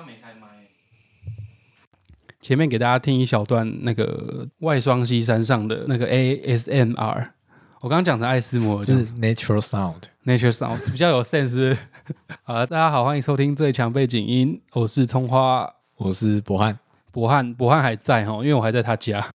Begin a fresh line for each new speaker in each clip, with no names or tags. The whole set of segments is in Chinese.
刚刚没开麦。前面给大家听一小段那个外双溪山上的那个 ASMR，我刚刚讲成艾斯摩就，
是 natural
Sound，Natural Sound 比较有 sense。好，大家好，欢迎收听最强背景音，我是葱花
我是博翰，
博翰，博翰还在哈，因为我还在他家。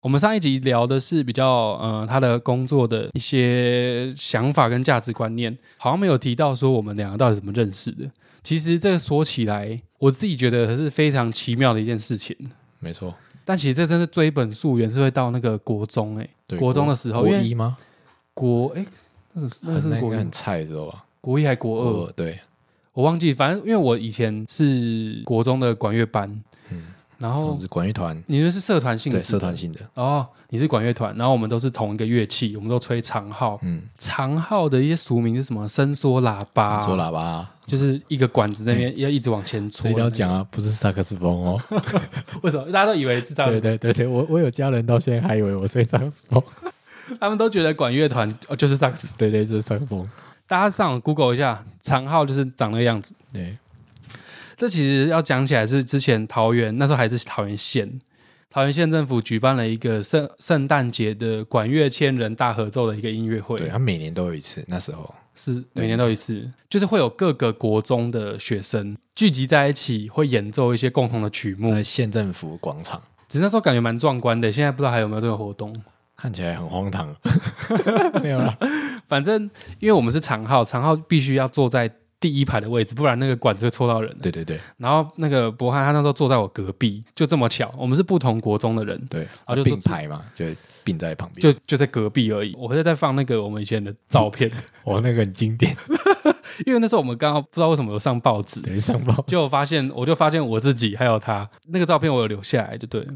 我们上一集聊的是比较呃他的工作的一些想法跟价值观念，好像没有提到说我们两个到底怎么认识的。其实这个说起来，我自己觉得是非常奇妙的一件事情。
没错，
但其实这真是追本溯源，是会到那个国中哎、
对，
国中的时候
国一吗？
国哎、那是那是国一
很菜的时候吧？
国一还国二？
国对，
我忘记，反正因为我以前是国中的管乐班，
嗯，
然后
是管乐团，
你们是社团性的，
社团性的，
哦，你是管乐团，然后我们都是同一个乐器，我们都吹长号。
嗯，
长号的一些俗名是什么？伸缩喇叭，
伸缩喇叭啊，
就是一个管子那边要一直往前戳。
这一定要讲啊，不是萨克斯风哦。
为什么大家都以为是这样
对？对对对，我我有家人到现在还以为我吹萨克斯风，
他们都觉得管乐团哦就是萨克斯。
对对，就是萨克斯风。
大家上 Google 一下，长号就是长那个样子。
对，
这其实要讲起来是之前桃园那时候还是桃园县，桃园县政府举办了一个圣圣诞节的管乐千人大合奏的一个音乐会，
对他每年都有一次，那时候
是每年都有一次，就是会有各个国中的学生聚集在一起，会演奏一些共同的曲目。
在县政府广场，
只是那时候感觉蛮壮观的，现在不知道还有没有这个活动。
看起来很荒唐。没有了，
反正因为我们是长号，长号必须要坐在第一排的位置，不然那个管子会戳到人。
对对对
然后那个博翰他那时候坐在我隔壁，就这么巧，我们是不同国中的人，
对，
然后就
并排嘛，就并在旁边。
就就在隔壁而已。我会在放那个我们以前的照片，
我 那个很经典，
因为那时候我们刚刚不知道为什么有上报纸，
对，上报
就我发现我就发现我自己还有他那个照片我有留下来，就对了。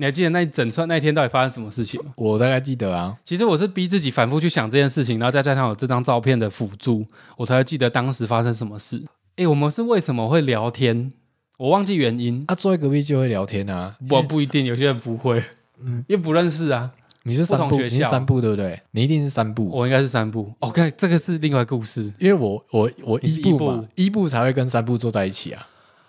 你还记得那一整串那一天到底发生什么事情吗？
我大概记得啊，
其实我是逼自己反复去想这件事情，然后再加上有这张照片的辅助，我才会记得当时发生什么事。诶，我们是为什么会聊天？我忘记原因，
啊，坐在隔壁就会聊天啊。
我不一定，有些人不会，
嗯
因为不认识啊。
你是三部，你是三部对不对？你一定是三部，
我应该是三部，OK，这个是另外一个故事。
因为我我我一部嘛
一部，
一部才会跟三部坐在一起啊，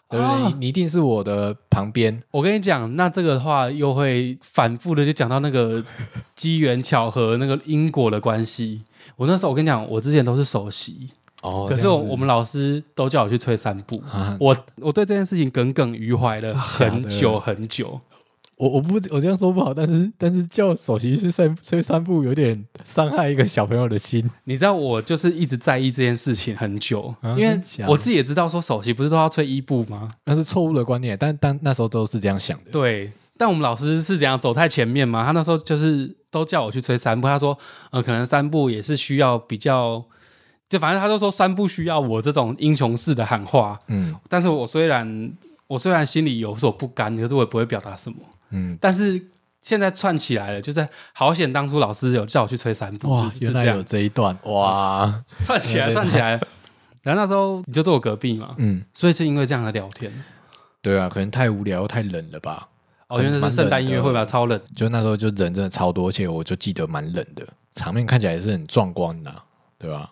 对不对？
哦
你你一定是我的旁边，
我跟你讲，那这个的话又会反复的就讲到那个 机缘巧合、那个因果的关系。我那时候我跟你讲，我之前都是首席，
哦
可是我我们老师都叫我去吹三步。
啊，
我我对这件事情耿耿于怀了很久很久。
我我不我这样说不好，但是但是叫首席去三吹三步有点伤害一个小朋友的心，
你知道，我就是一直在意这件事情很久，
啊
因为我自己也知道说首席不是都要吹一步吗？
那是错误的观念，但但那时候都是这样想的。
对，但我们老师是怎样走太前面嘛？他那时候就是都叫我去吹三步，他说，呃，可能三步也是需要比较，就反正他都说三步需要我这种英雄式的喊话，
嗯
但是我虽然我虽然心里有所不甘，可是我也不会表达什么。
嗯，
但是现在串起来了，就是好险当初老师有叫我去吹三部，
哇，原来有这一段哇，
串起来，串起来。然后那时候你就坐我隔壁嘛，
嗯，
所以是因为这样的聊天。
对啊，可能太无聊太冷了吧。
哦，原来是圣诞音乐会吧，超冷。
就那时候就人真的超多，而且我就记得蛮冷的，场面看起来也是很壮观的啊、对吧？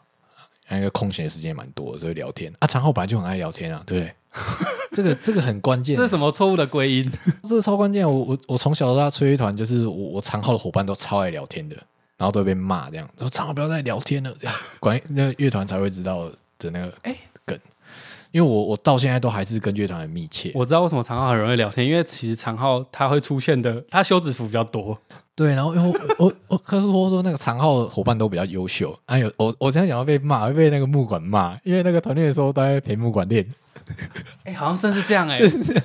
那个空闲的时间也蛮多，所以聊天啊。长浩本来就很爱聊天啊，对不对？这个这个很关键
这，是什么错误的归因？
这个超关键。我我我从小到大吹乐团，就是我我长号的伙伴都超爱聊天的，然后都会被骂这样，说长号不要再聊天了，这样管那个乐团才会知道的那个
哎
梗。因为我我到现在都还是跟乐团很密切，
我知道为什么长号很容易聊天，因为其实长号它会出现的，它休止符比较多。
对，然后因为我我我可是我说那个长号伙伴都比较优秀，哎呦我我这样想要被骂，会被那个木管骂，因为那个团练的时候都在陪木管练，
哎、好像真是这样哎、
就是。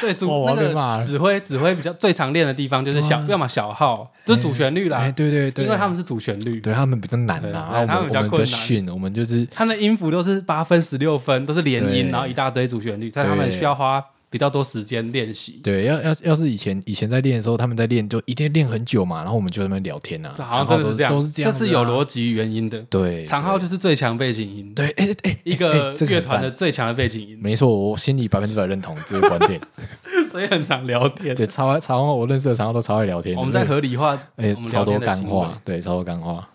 对，主那个指挥指挥比较最常练的地方就是小，
哇
要么小号，就是主旋律啦，
哎，对对对，
因为他们是主旋律，
对他们比较难
对
呐，
对他们比较困难，
我们就是
他们的音符都是八分、十六分，都是连音，然后一大堆主旋律，但他们需要花比较多时间练习。
对，要要要是以前以前在练的时候，他们在练就一定练很久嘛，然后我们就在那边聊天啊，
这好像真的是这样，
都都是这样，
是有逻。辑原因的。
对，
长号就是最强背景音，
对，哎哎，
一个乐团的最强的背景音，
没错，我心里百分之百认同这个观点。
所以很常聊天。
对，超爱长号，我认识的长号都超爱聊天。
我们在合理化
哎超多干话，对，超多干话。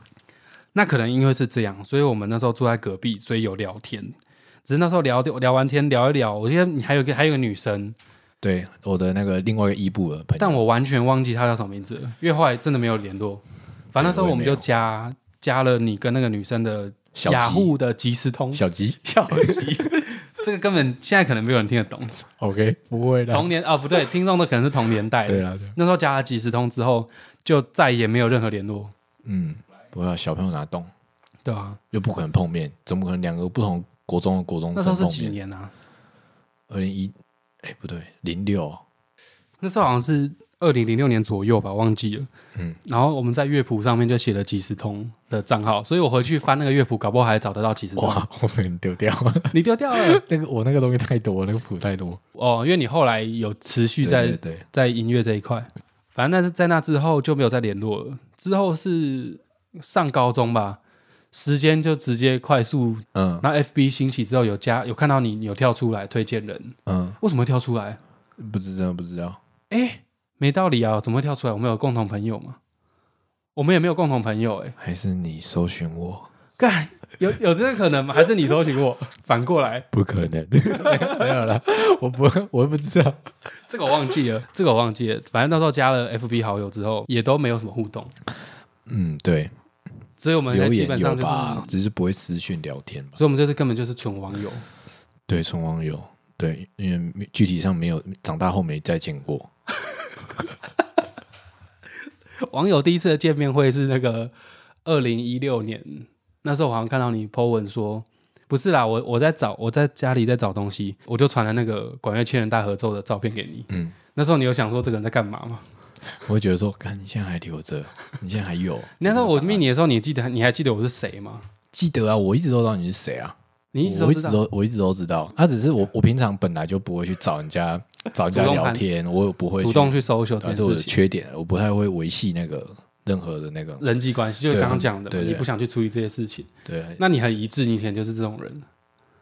那可能因为是这样，所以我们那时候住在隔壁，所以有聊天。只是那时候聊聊完天聊一聊，我记得你还有一个还有一个女生，
对，我的那个另外一个伊布的朋友，
但我完全忘记她叫什么名字了，因为后来真的没有联络。反正那时候我们就加加了你跟那个女生的雅虎的即时通
小吉
小吉，这个根本现在可能没有人听得懂。
，OK，不会的，
同年啊，不对，听众的可能是同年代的。
对了，
那时候加了即时通之后，就再也没有任何联络，
嗯，不要小朋友哪懂，
对啊，
又不可能碰面，怎么可能两个不同国中的国中
那时候是几
面？
年啊？
二零一，哎，不对，零六，
那时候好像是二零零六年左右吧，忘记了。
嗯，
然后我们在乐谱上面就写了即时通的账号，所以我回去翻那个乐谱，搞不好还找得到即时通。
哇，我们丢掉，
你丢掉了
那个我那个东西太多，那个谱太多，
哦，因为你后来有持续
对
在
对对，
在音乐这一块，反正那是在那之后就没有再联络了。之后是上高中吧，时间就直接快速。
嗯
那 FB 兴起之后，有加有看到你你有跳出来推荐人，
嗯，
为什么会跳出来？
不知道不知道，
哎，没道理啊，怎么会跳出来？我们有共同朋友吗？我们也没有共同朋友哎、
还是你搜寻我？
干有有这个可能吗？还是你搜寻我？反过来，
不可能，没有了，我不我也不知道，
这个我忘记了，这个我忘记了。反正那时候加了 FB 好友之后，也都没有什么互动，
嗯，对，
所以我们
留言有
基本上就是，
吧，只是不会私讯聊天吧。
所以我们这次根本就是纯网友。
对，纯网友，对，因为具体上没有长大后没再见过。
网友第一次的见面会是那个二零一六年，那时候我好像看到你 po 文说，不是啦，我我在找我在家里在找东西，我就传了那个管乐千人大合奏的照片给你。
嗯，
那时候你有想说这个人在干嘛吗？
我会觉得说，看你现在还留着，你现在还有。
那时候我命你的时候，你记得你还记得我是谁吗？
记得啊，我一直都知道你是谁啊，
你一直都
我一直
知道。
都我一直都知道。他、只是我我平常本来就不会去找人家找人家聊天，我也不会
主动去搜寻
啊，这是我的缺点，我不太会维系那个任何的那个
人际关系就刚刚讲的你不想去处理这些事情。
对，
那你很一致，你以前就是这种人。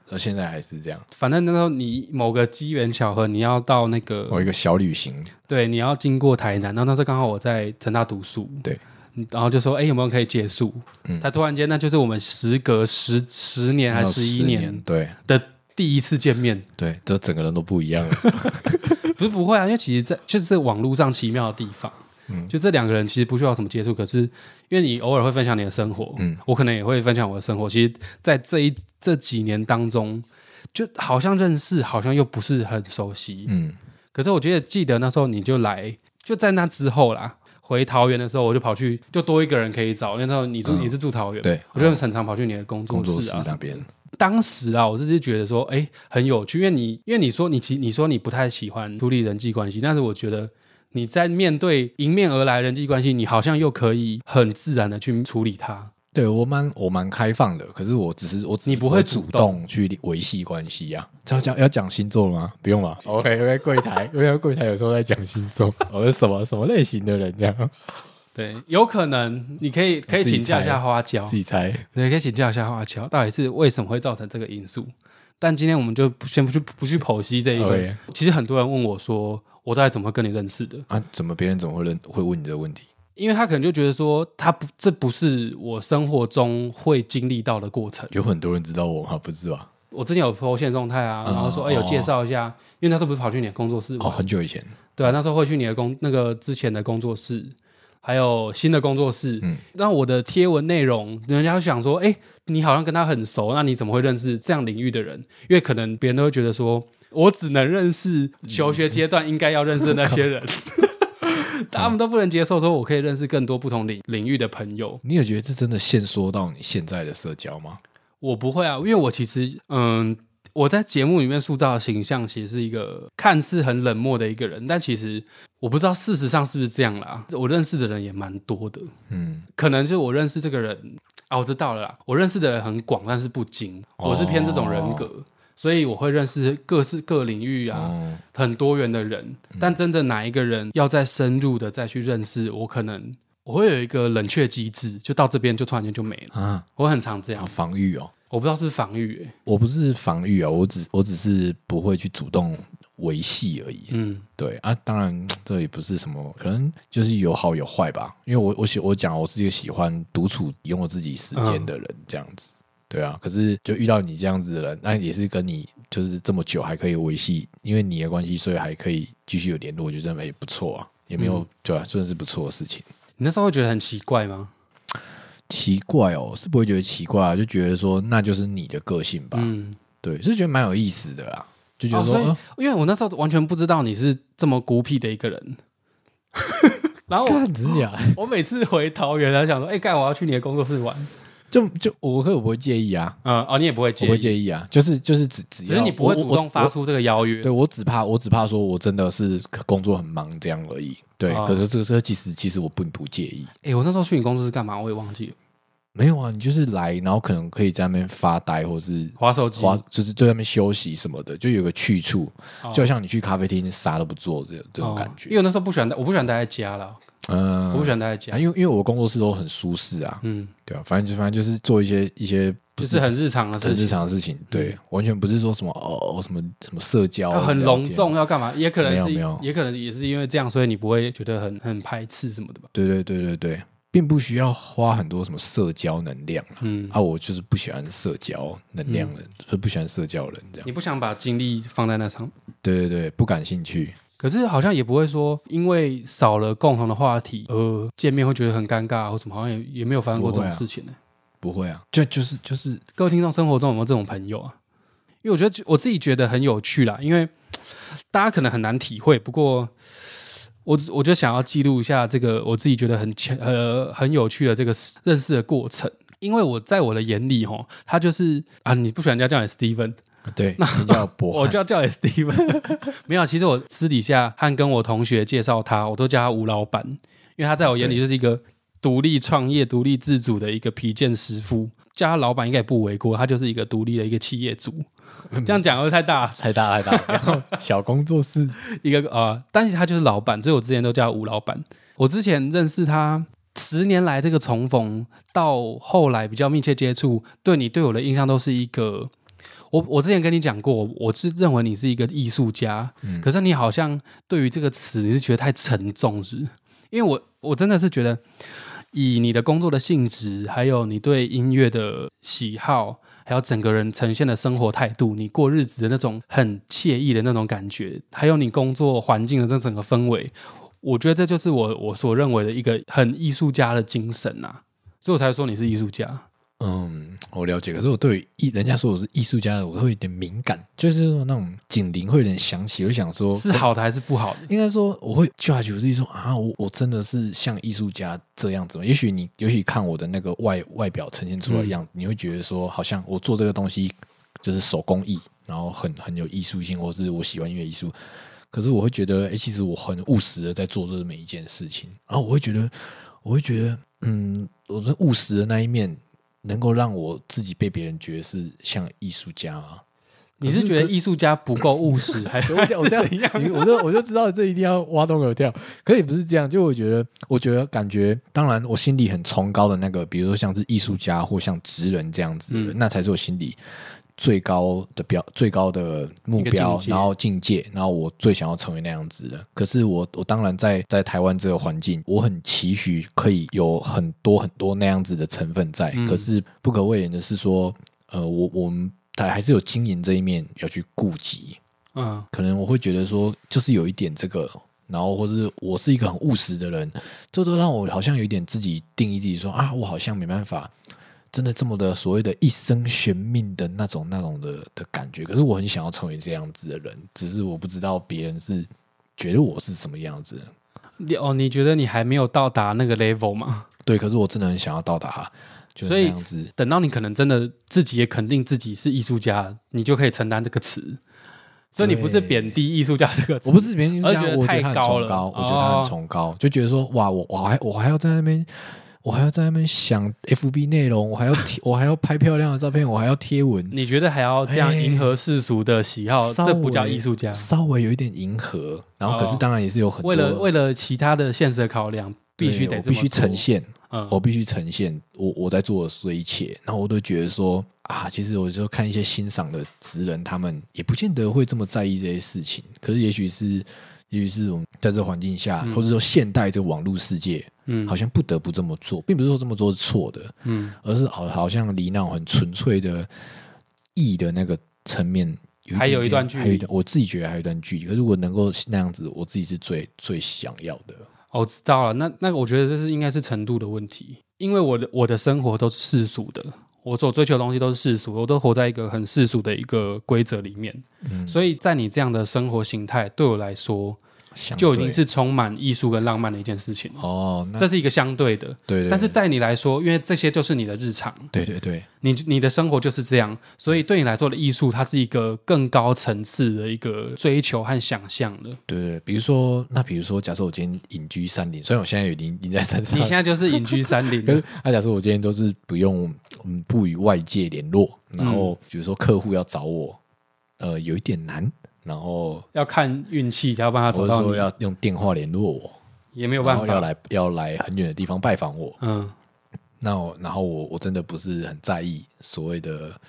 到现在还是这样。
反正那时候你某个机缘巧合，你要到那个
我一个小旅行，
对，你要经过台南，然后那时候刚好我在成大读书，
对
嗯，然后就说，哎、有没有可以借宿？
嗯
他突然间，那就是我们时隔十十年还
是
十一年
对
的第一次见面，
对，这整个人都不一样了。
不是不会啊，因为其实在就是网络上奇妙的地方，
嗯
就这两个人其实不需要什么接触，可是因为你偶尔会分享你的生活，
嗯
我可能也会分享我的生活，其实，在这一这几年当中，就好像认识，好像又不是很熟悉，
嗯，
可是我觉得记得那时候你就来，就在那之后啦。回桃园的时候，我就跑去，就多一个人可以找。因为那时候你住、
嗯
你是住桃园，
对
我就很常跑去你的工作室啊。
室那边，
当时啊，我只是觉得说，哎、很有趣，因为你因为你说你其你说你不太喜欢处理人际关系，但是我觉得你在面对迎面而来的人际关系，你好像又可以很自然的去处理它。
对我蛮我蛮开放的，可是我只是我只是
你不会
主
主动
动去维系关系呀、这要讲要讲星座了吗？不用吧。OK 因为柜台，因为柜台有时候在讲星座，我是什么什么类型的人这样，
对，有可能你可以可以请教一下花椒
自，己猜。
对，可以请教一下花椒，到底是为什么会造成这个因素？但今天我们就不先不去不去剖析这一个。
OK
其实很多人问我说，我到底怎么跟你认识的？
啊，怎么别人怎么会认会问你这个问题？
因为他可能就觉得说，他不，这不是我生活中会经历到的过程。
有很多人知道我吗？不是吧？
我之前有 PO 现动态啊，
嗯
然后说，哎、有介绍一下，因为那时候不是跑去你的工作室
哦，很久以前，
对啊，那时候会去你的工那个之前的工作室，还有新的工作室。
嗯
那我的贴文内容，人家会想说，哎、你好像跟他很熟，那你怎么会认识这样领域的人？因为可能别人都会觉得说，我只能认识求学阶段应该要认识的那些人。他们都不能接受，说我可以认识更多不同领领域的朋友。
你有觉得这真的限缩到你现在的社交吗？
我不会啊，因为我其实嗯，我在节目里面塑造的形象其实是一个看似很冷漠的一个人，但其实我不知道事实上是不是这样啦。我认识的人也蛮多的，
嗯，
可能就是我认识这个人啊，我知道了啦，我认识的人很广，但是不精，我是偏这种人格。所以我会认识各式各领域啊，
哦，
很多元的人，但真的哪一个人要再深入的再去认识，我可能我会有一个冷却机制，就到这边就突然间就没了。
啊，
我很常这样。
啊，，防御哦，
我不知道是不是防御、欸，
我不是防御啊，我只我只是不会去主动维系而已。
嗯，
对啊，当然这也不是什么，可能就是有好有坏吧。因为我我喜我讲我是一个喜欢独处、拥有自己时间的人，这样子。对啊。可是就遇到你这样子的人，那也是跟你就是这么久还可以维系，因为你的关系，所以还可以继续有联络，我觉得也不错啊，也没有、
嗯
对啊，算是不错的事情。
你那时候会觉得很奇怪吗？
奇怪哦，是不会觉得奇怪啊，就觉得说那就是你的个性吧。
嗯，
对，是觉得蛮有意思的啦，就觉
哦，
得说，
因为我那时候完全不知道你是这么孤僻的一个人，然后我？我每次回桃园，他想说，哎、干，我要去你的工作室玩。
就就我可我不会介意啊，
嗯，哦，你也不会介意，
我不会介意啊，就是就是只只
是你不会
我
主动发。出这个邀约。
对我只怕我只怕说我真的是工作很忙这样而已。对，
哦
可是这个这其实其实我并不介意。
哎、我那时候去你公司是干嘛？我也忘记了。
没有啊，你就是来，然后可能可以在那边发呆，或是
划手机，
划，就是在那边休息什么的，就有个去处，
哦
就像你去咖啡厅啥都不做这这种感觉
哦因为。我那时候不喜欢待，我不喜欢待在家了，
嗯，
我不喜欢待在家
啊，。因为因为我工作室都很舒适啊，
嗯，
对啊，反正就反正就是做一些一些不
就是很日常的事
很日常的事情，对，完全不是说什么哦什么什么社交
要很
聊天
隆重，要干嘛？也可能是
没有没有，
也可能也是因为这样，所以你不会觉得很很排斥什么的吧？
对对对对对，并不需要花很多什么社交能量啊。
嗯，
啊，我就是不喜欢社交能量的人，所以不喜欢社交人这样。
你不想把精力放在那上，
对对对，不感兴趣。
可是好像也不会说因为少了共同的话题，呃，见面会觉得很尴尬或什么，好像也也没有发生过这种事情呢、
不会啊，就就是就是
各位听众生活中有没有这种朋友啊？因为我觉得我自己觉得很有趣啦，因为大家可能很难体会，不过我我就想要记录一下这个我自己觉得很呃很有趣的这个认识的过程。因为我在我的眼里，哈，他就是啊，你不喜欢人家叫你 Steven，
对，那叫博
我就要叫 Steven。没有，其实我私底下和跟我同学介绍他，我都叫他吴老板，因为他在我眼里就是一个独立创业、独立自主的一个皮件师傅。叫他老板应该也不为过，他就是一个独立的一个企业主。这样讲又太大，
太大太大，然后小工作室，
一个呃，但是他就是老板，所以我之前都叫他吴老板。我之前认识他十年来这个重逢，到后来比较密切接触，对你对我的印象都是一个。我我之前跟你讲过，我是认为你是一个艺术家，
嗯
可是你好像对于这个词你是觉得太沉重，是是？因为我我真的是觉得，以你的工作的性质，还有你对音乐的喜好，还有整个人呈现的生活态度，你过日子的那种很惬意的那种感觉，还有你工作环境的这整个氛围，我觉得这就是我我所认为的一个很艺术家的精神呐、所以我才说你是艺术家。
嗯，我了解。可是我对艺人家说我是艺术家的，我会有点敏感，就是说那种警铃会有点响起，我想说
是好的还是不好的？
应该说，我会 judge 我自己说啊，我我真的是像艺术家这样子吗？也许你，也许看我的那个外外表呈现出来的样子，你会觉得说，好像我做这个东西就是手工艺，然后很很有艺术性，或是我喜欢音乐艺术。可是我会觉得，哎、其实我很务实的在做这每一件事情。然后我会觉得，我会觉得，嗯，我这务实的那一面，能够让我自己被别人觉得是像艺术家吗？
你是觉得艺术家不够务实，还
是我这样？我就我就知道这一定要挖洞给我跳，可也不是这样。就我觉得，我觉得感觉，当然我心里很崇高的那个，比如说像是艺术家或像职人这样子那才是我心里最高的标、最高的目标，然后境界，然后我最想要成为那样子的。可是我我当然在在台湾这个环境，我很期许可以有很多很多那样子的成分在。
嗯
可是不可讳言的是说，呃，我我们还还是有经营这一面要去顾及。
嗯，
可能我会觉得说，就是有一点这个，然后或是我是一个很务实的人，这都让我好像有一点自己定义自己说啊，我好像没办法，真的这么的所谓的一生悬命的那种那种的的感觉。可是我很想要成为这样子的人，只是我不知道别人是觉得我是什么样子。
你哦，你觉得你还没有到达那个 level 吗？
对，可是我真的很想要到达，就是
所以
那样子。
等到你可能真的自己也肯定自己是艺术家，你就可以承担这个词。所以你不是贬低艺术家这个词，
我不是贬低艺术家，我觉得他很
太高了
崇高，我觉得他
哦
很崇高，就觉得说哇，我我还我还要在那边，我还要在那边想 FB 内容，我还要贴，我还要拍漂亮的照片，我还要贴文，
你觉得还要这样
哎
迎合世俗的喜好，
稍
这不叫
微
艺术家。
稍微有一点迎合，然后可是
哦
当然也是有很多
为了为了其他的现实的考量，必须得
必须呈
做。
现，
嗯，
我必须呈现我我在做的所有一切，然后我都觉得说啊，其实我就看一些欣赏的职人，他们也不见得会这么在意这些事情，可是也许是。也也许是我们在这个环境下，
嗯
或者说现代这个网络世界，
嗯。
好像不得不这么做，并不是说这么做是错的，
嗯。
而是好好像离那种很纯粹的义的那个层面有
还有一段距离。
我自己觉得还有一段距离。可是我能够那样子，我自己是最最想要的。
哦我知道了，那那我觉得这是应该是程度的问题，因为我的我的生活都是世俗的，我所追求的东西都是世俗，我都活在一个很世俗的一个规则里面，
嗯，
所以在你这样的生活形态对我来说，
相
就已经是充满艺术跟浪漫的一件事情了。
哦，
这是一个相对的，
对对，
但是在你来说，因为这些就是你的日常，
对对对，
你你的生活就是这样，所以对你来说的艺术，它是一个更高层次的一个追求和想象的。
对对，比如说，那比如说，假设我今天隐居山林，虽然我现在已经已经在山上。
你，现在就是隐居山林
可是
了，
那、假设我今天都是不用嗯不与外界联络，然后比如说客户要找我，呃，有一点难，然后
要看运气，才要帮他
或者
找到你，
说要用电话联络我，
也没有办法。
要来要来很远的地方拜访我，
嗯，
那我然后我我真的不是很在意所谓的，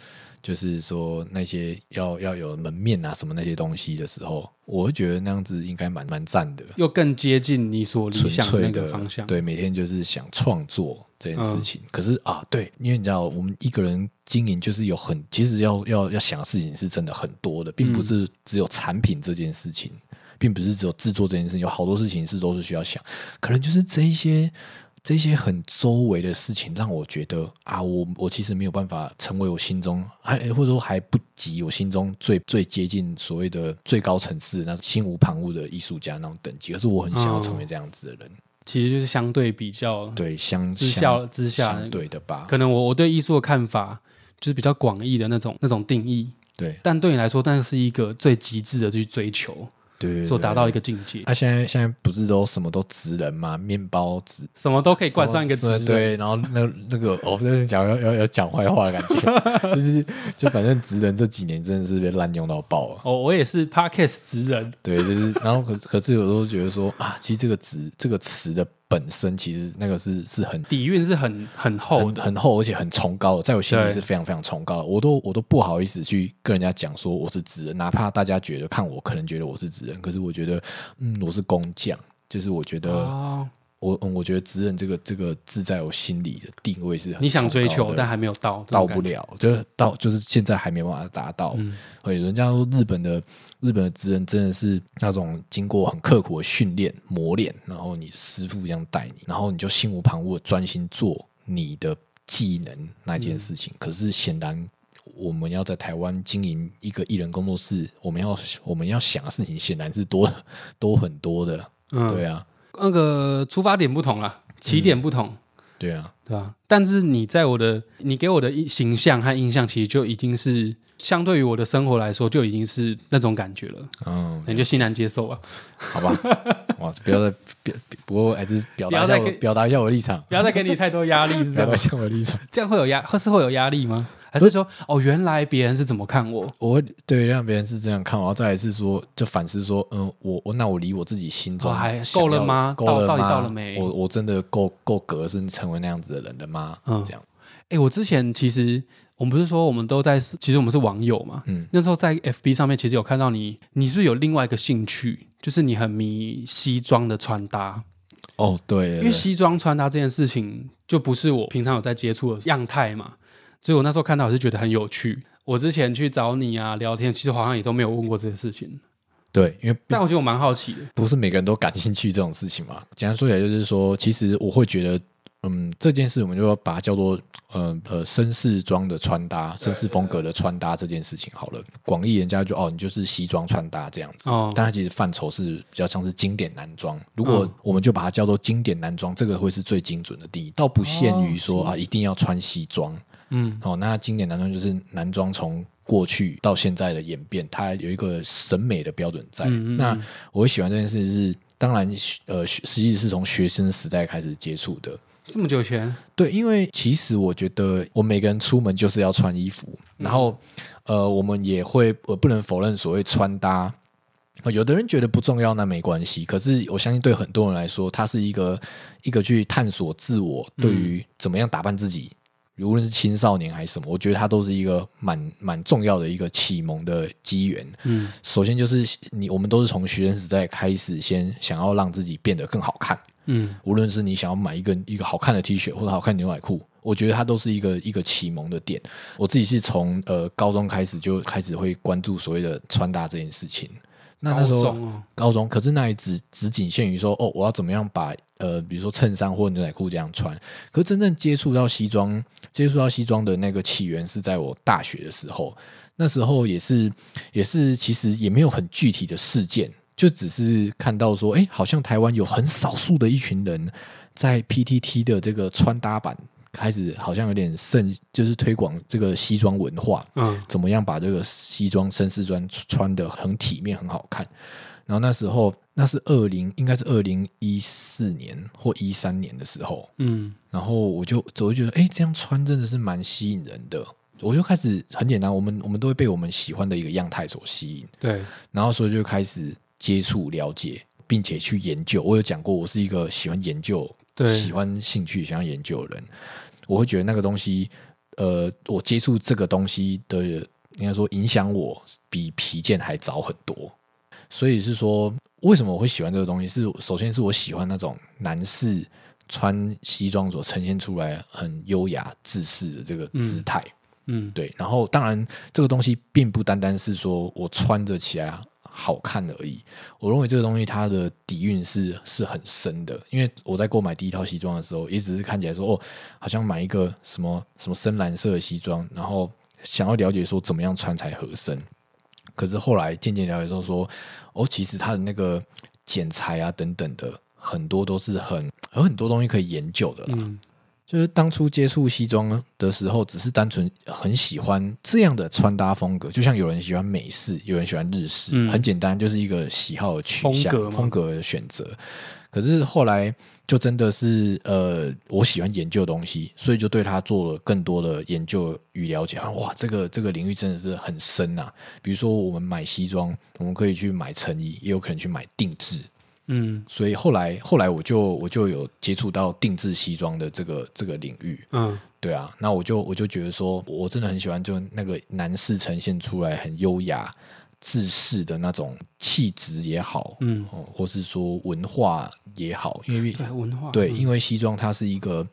就是说那些要要有门面啊什么那些东西的时候，我会觉得那样子应该蛮蛮赞的，
又更接近你所理
纯
想的那个方向。
对，每天就是想创作这件
嗯
事情。可是啊，对，因为你知道，我们一个人经营就是有很，其实要要要想的事情是真的很多的，并不
嗯
是只有产品这件事情，并不是只有制作这件事情，有好多事情是都是需要想。可能就是这一些这些很周围的事情，让我觉得啊，我我其实没有办法成为我心中还或者说还不及我心中最最接近所谓的最高层次那种心无旁骛的艺术家那种等级。可是我很想要成为这样子的人。
其实就是相对比较
对，相
之
相
下之下
对的吧？
可能我我对艺术的看法就是比较广义的那种那种定义，
对
但对你来说，那是一个最极致的去追求，
对，
所达到一
个。
境界，
啊，现在现在不是都什么都职人吗？面包职
什么都可以冠上一个职人。
对，然后那那个我在讲要要要讲坏话的感觉，就是就反正职人这几年真的是被滥用到爆了。
哦，我也是 Parkes 职人，
对，就是然后可可是有时候觉得说啊，其实这个职这个词的本身其实那个是是很
底蕴是很很厚
很
的。
很厚，而且很崇高的，在我心里是非常非常崇高的。我都我都不好意思去跟人家讲说我是职人，哪怕大家觉得看我可能觉得我是职人，可是我觉得嗯我是工匠，就是我觉得、
哦，
我嗯我觉得职人这个这个字在我心里的定位是很
你想追求，但还没有到。
到不了，就是到就是现在还没办法达到。
嗯
对，人家说日本的日本的职人真的是那种经过很刻苦的训练磨练，然后你师傅这样带你，然后你就心无旁骛的专心做你的技能那件事
嗯
情。可是显然。我们要在台湾经营一个艺人工作室，我们要我们要想的事情显然是多 多很多的，
嗯，
对啊，
那个出发点不同啦，起点不同，
对啊，
对啊？但是你在我的，你给我的印形象和印象，其实就已经是相对于我的生活来说，就已经是那种感觉了，
嗯，
你就欣然接受啊，
好吧，哇，不要再表，不过还是表达一下我
不要再跟
表达一下我的立场，
不要再给你太多压力，是这样吗
表达一？下我的立场。
这样会有压，会是会有压力吗？还是说，哦，原来别人是怎么看我？
我会对让别人是这样看，然后再来是说，就反思说，嗯，我我那我离我自己心中
够了吗
够了
到到底
吗
到了没
我我真的够够格是成为那样子的人了吗？
嗯
这样，
哎，我之前其实我们不是说我们都在，其实我们是网友嘛。
嗯，
那时候在 FB 上面，其实有看到你，你是不是有另外一个兴趣，就是你很迷西装的穿搭。
哦，对，
因为西装穿搭这件事情，就不是我平常有在接触的样态嘛，所以我那时候看到我是觉得很有趣。我之前去找你啊聊天，其实好像也都没有问过这些事情，
对，因为
但我觉得我蛮好奇的。
不是每个人都感兴趣这种事情嘛。简单说起来，就是说，其实我会觉得，嗯，这件事我们就要把它叫做，呃呃，绅士装的穿搭，绅士风格的穿搭这件事情好了。广义人家就哦，你就是西装穿搭这样子，
哦
但它其实范畴是比较像是经典男装。如果我们就把它叫做经典男装，这个会是最精准的定义，倒不限于说、啊一定要穿西装。
嗯，
哦，那经典男装就是男装从过去到现在的演变，它有一个审美的标准在。
嗯嗯
那我会喜欢这件事是，当然，呃，实际是从学生时代开始接触的。
这么久前，
对，因为其实我觉得，我们每个人出门就是要穿衣服，然后，呃，我们也会，我，不能否认所谓穿搭。呃有的人觉得不重要，那没关系。可是我相信，对很多人来说，它是一个一个去探索自我，对于怎么样打扮自己无论是青少年还是什么，我觉得它都是一个蛮蛮重要的一个启蒙的机缘。
嗯
首先就是你，我们都是从学生时代开始，先想要让自己变得更好看。
嗯
无论是你想要买一个一个好看的 T 恤或者好看的牛仔裤，我觉得它都是一个一个启蒙的点。我自己是从呃高中开始就开始会关注所谓的穿搭这件事情。那那时候
高中哦
高中，可是那也只只仅限于说哦，我要怎么样把呃，比如说衬衫或牛仔裤这样穿。可是真正接触到西装，接触到西装的那个起源是在我大学的时候。那时候也是也是，其实也没有很具体的事件，就只是看到说，哎，好像台湾有很少数的一群人在 PTT 的这个穿搭版开始，好像有点盛，就是推广这个西装文化。
嗯
怎么样把这个西装绅士装穿的很体面、很好看。然后那时候那是二零，应该是二零一四年或一三年的时候，
嗯
然后我就我就觉得，哎，这样穿真的是蛮吸引人的。我就开始很简单，我们我们都会被我们喜欢的一个样态所吸引，
对
然后所以就开始接触、了解，并且去研究。我有讲过，我是一个喜欢研究、
对
喜欢兴趣、喜欢研究的人。我会觉得那个东西，呃，我接触这个东西的，应该说影响我比皮件还早很多。所以是说，为什么我会喜欢这个东西？是首先是我喜欢那种男士穿西装所呈现出来很优雅、自视的这个姿态。
嗯
对，然后当然这个东西并不单单是说我穿着起来好看而已，我认为这个东西它的底蕴是是很深的。因为我在购买第一套西装的时候，也只是看起来说哦，好像买一个什么什么深蓝色的西装，然后想要了解说怎么样穿才合身。可是后来渐渐了解之后说，哦，其实它的那个剪裁啊等等的很多都是很有很多东西可以研究的啦。
嗯
就是当初接触西装的时候，只是单纯很喜欢这样的穿搭风格，就像有人喜欢美式，有人喜欢日式，
嗯
很简单，就是一个喜好的取向、
风格
风格的选择。可是后来就真的是呃，我喜欢研究东西，所以就对它做了更多的研究与了解。哇，这个这个领域真的是很深呐、比如说我们买西装，我们可以去买成衣，也有可能去买定制。
嗯
所以后来后来我就我就有接触到定制西装的这个这个领域。
嗯
对啊，那我就我就觉得说，我真的很喜欢，就那个男士呈现出来很优雅、自视的那种气质也好，
嗯，
哦，或是说文化也好，因为
对文化
对，
嗯
因为西装它是一个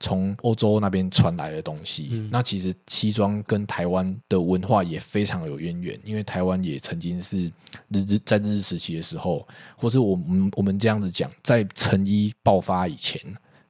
从欧洲那边传来的东西。
嗯
那其实西装跟台湾的文化也非常有渊源，因为台湾也曾经是日日在日治时期的时候，或是我们我们这样子讲，在成衣爆发以前，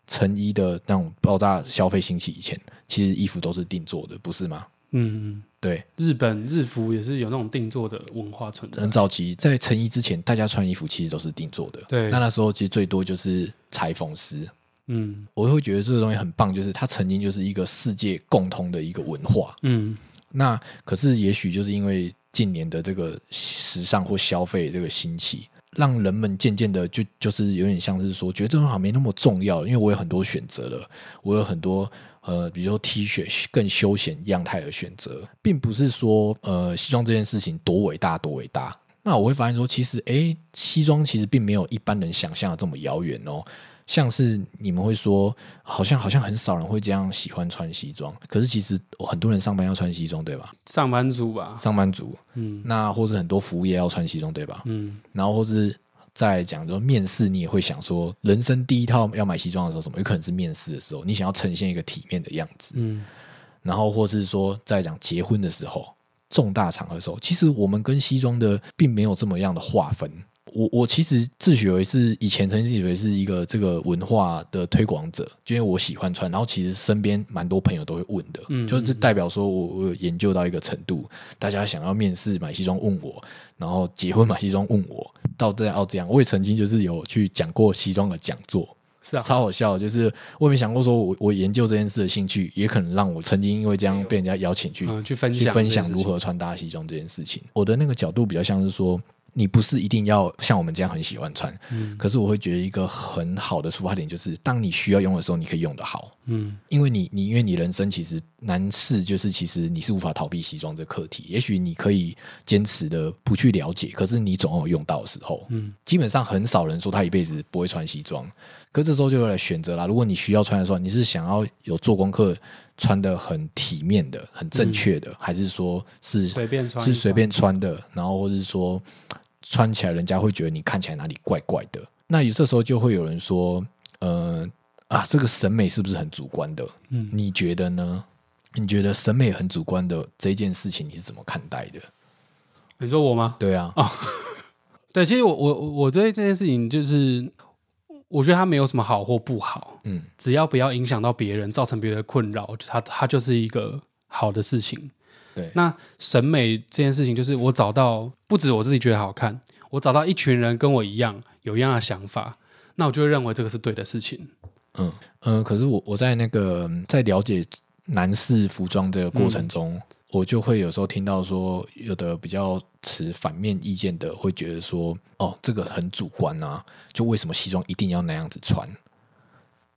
成衣的那种爆炸消费兴起以前，其实衣服都是定做的，不是吗？
嗯嗯，
对，
日本日服也是有那种定做的文化存在
很。早期在成衣之前，大家穿衣服其实都是定做的。
对
那那时候其实最多就是裁缝师，
嗯
我会觉得这个东西很棒，就是它曾经就是一个世界共通的一个文化。
嗯
那可是也许就是因为近年的这个时尚或消费这个兴起，让人们渐渐的就就是有点像是说，觉得这种好像没那么重要，因为我有很多选择了，我有很多呃，比如说 T 恤更休闲样态的选择，并不是说呃西装这件事情多伟大多伟大。那我会发现说，其实诶，西装其实并没有一般人想象的这么遥远哦。像是你们会说，好像好像很少人会这样喜欢穿西装，可是其实很多人上班要穿西装，对吧？
上班族吧，
上班族，
嗯
那或是很多服务业要穿西装，对吧？
嗯
然后或是再来讲，说面试，你也会想说，人生第一套要买西装的时候，什么？有可能是面试的时候，你想要呈现一个体面的样子，
嗯。
然后或是说再讲结婚的时候，重大场合的时候，其实我们跟西装的并没有这么样的划分。我我其实自诩为是以前曾经自以为是一个这个文化的推广者，就因为我喜欢穿，然后其实身边蛮多朋友都会问的，
嗯
就是代表说我我有研究到一个程度，大家想要面试买西装问我，然后结婚买西装问我，到这样要这样，我也曾经就是有去讲过西装的讲座，
是啊，
超好笑，就是我也没想过说我我研究这件事的兴趣，也可能让我曾经因为这样被人家邀请去、
嗯去分
去
享
分享如何穿搭西装这件事情。我的那个角度比较像是说，你不是一定要像我们这样很喜欢穿，
嗯
可是我会觉得一个很好的出发点就是，当你需要用的时候，你可以用得好。
嗯
因为你，你因为你人生其实难事就是，其实你是无法逃避西装这课题。也许你可以坚持的不去了解，可是你总有用到的时候。
嗯
基本上很少人说他一辈子不会穿西装，可这时候就来选择啦。如果你需要穿的时候，你是想要有做功课，穿的很体面的、很正确的，还是说是
随便穿穿
是随便穿的，然后或者是说穿起来人家会觉得你看起来哪里怪怪的？那有这时候就会有人说，呃啊，这个审美是不是很主观的？
嗯
你觉得呢？你觉得审美很主观的这件事情，你是怎么看待的？
你说我吗？
对啊，
对，其实我我我对这件事情就是，我觉得它没有什么好或不好，
嗯，
只要不要影响到别人，造成别人的困扰，它它就是一个好的事情。
对
那审美这件事情，就是我找到不止我自己觉得好看，我找到一群人跟我一样有一样的想法，那我就会认为这个是对的事情。
嗯呃，可是我我在那个嗯在了解男士服装这个过程中，我就会有时候听到说，有的比较持反面意见的会觉得说，哦，这个很主观啊，就为什么西装一定要那样子穿？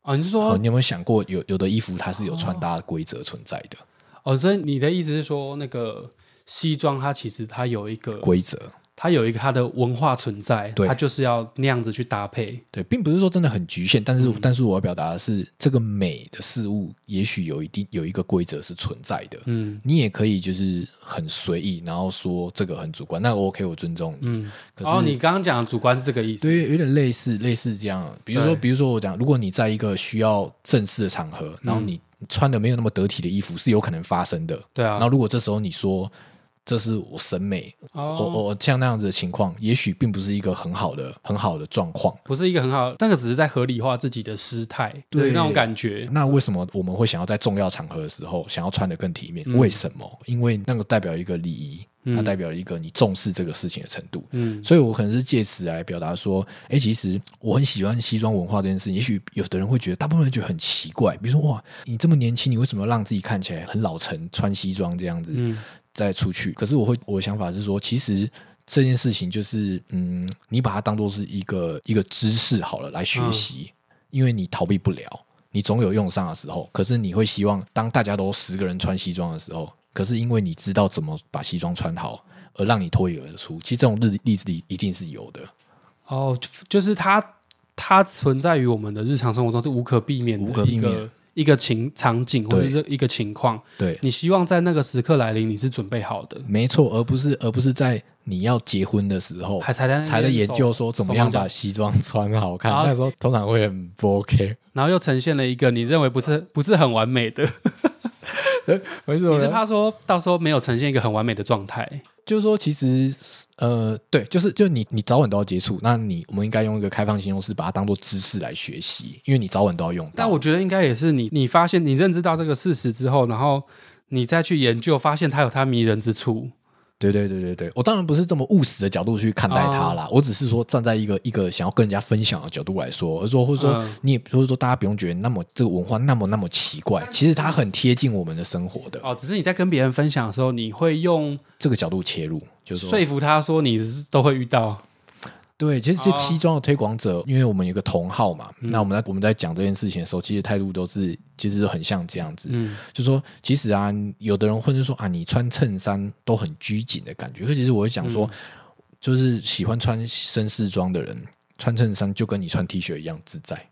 哦，你是
哦，
说
你有没有想过，有有的衣服它是有穿搭的规则存在的
哦，所以你的意思是说，那个西装它其实它有一个
规则？
它有一个它的文化存在，
对
它就是要那样子去搭配。
对，并不是说真的很局限，但是、
嗯
但是我要表达的是，这个美的事物也许有一定有一个规则是存在的。
嗯
你也可以就是很随意，然后说这个很主观，那 OK，我尊重你。
嗯，
可是、
哦，你刚刚讲的主观是这个意思。
对，有点类似类似这样。比如说，比如说我讲，如果你在一个需要正式的场合，然后你穿的没有那么得体的衣服，是有可能发生的。
对啊
然后，如果这时候你说这是我审美，我
哦，
我像那样子的情况，也许并不是一个很好的很好的状况。
不是一个很好，那个只是在合理化自己的失态，
对
对那种感觉。
那为什么我们会想要在重要场合的时候想要穿的更体面？
嗯
为什么？因为那个代表一个礼仪，
嗯
它代表了一个你重视这个事情的程度。
嗯
所以我可能是借此来表达说，哎，其实我很喜欢西装文化这件事情。也许有的人会觉得，大部分人觉得很奇怪，比如说哇，你这么年轻，你为什么让自己看起来很老成，穿西装这样子
嗯
再出去？可是我会我的想法是说，其实。这件事情就是，嗯，你把它当做是一个一个知识好了来学习，因为你逃避不了，你总有用上的时候。可是你会希望，当大家都十个人穿西装的时候，可是因为你知道怎么把西装穿好，而让你脱颖而出。其实这种日例子里一定是有的，
哦，就就是它它存在于我们的日常生活中是无可避免的，
无可避免
一个一个情场景或者是一个情况。
对，
你希望在那个时刻来临，你是准备好的，
没错，而不是而不是在你要结婚的时候
还才在
才在研究说怎么样把西装穿好看。那时候通常会很不 OK。
然后又呈现了一个你认为不是不是很完美的，
没错
你是怕说到时候没有呈现一个很完美的状态。
就是说，其实呃，对，就是就你你早晚都要接触，那你我们应该用一个开放形容词把它当做知识来学习，因为你早晚都要用到。
但我觉得应该也是你，你发现你认知到这个事实之后，然后你再去研究，发现它有它迷人之处。
对对对对对，我当然不是这么务实的角度去看待它啦，我只是说站在一个一个想要跟人家分享的角度来说，而说或者说、
嗯。
你也或者说大家不用觉得那么这个文化那么那么奇怪，其实它很贴近我们的生活的。
哦，只是你在跟别人分享的时候，你会用
这个角度切入，就是说
说服他说你都会遇到。
对，其实就
哦。
西装的推广者，因为我们有个同号嘛，那我们在我们在讲这件事情的时候，其实态度都是其实很像这样子，
嗯，
就说其实啊，有的人会就说啊，你穿衬衫都很拘谨的感觉，可其实我会想说，就是喜欢穿绅士装的人，穿衬衫就跟你穿 T 恤一样自在，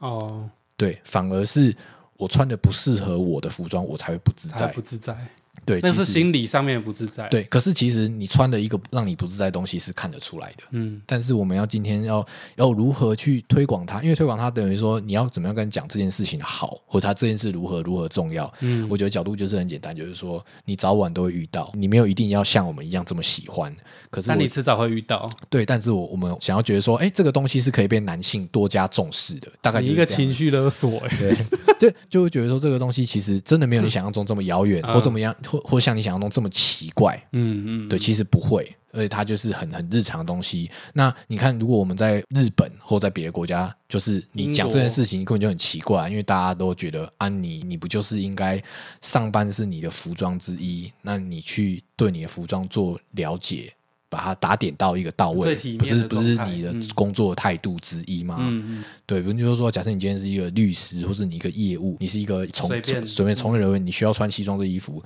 哦，
对，反而是我穿的不适合我的服装，我才会不自在
不，自在，
对，
那是心理上面的不自在。，
对，可是其实你穿的一个让你不自在的东西是看得出来的。
嗯，
但是我们要今天要要如何去推广它？因为推广它等于说你要怎么样跟人讲这件事情好，或者它这件事如何如何重要。
嗯
我觉得角度就是很简单，就是说你早晚都会遇到，你没有一定要像我们一样这么喜欢。可是
那你迟早会遇到。
对，但是我我们想要觉得说，哎，这个东西是可以被男性多加重视的，大概
你一个情绪勒索、欸，
对，就就会觉得说这个东西其实真的没有你想象中这么遥远，
嗯
或怎么样，或或像你想象中这么奇怪。
嗯嗯，
对，其实不会，而且它就是很很日常的东西。那你看，如果我们在日本或在别的国家，就是你讲这件事情根本就很奇怪，因为大家都觉得啊，你你不就是应该上班是你的服装之一，那你去对你的服装做了解。把它打点到一个到位不是不是你的
嗯
工作态度之一吗？
嗯嗯，
对，比如就是说，假设你今天是一个律师，或是你一个业务，你是一个从
随便
从业人员，你需要穿西装的衣服，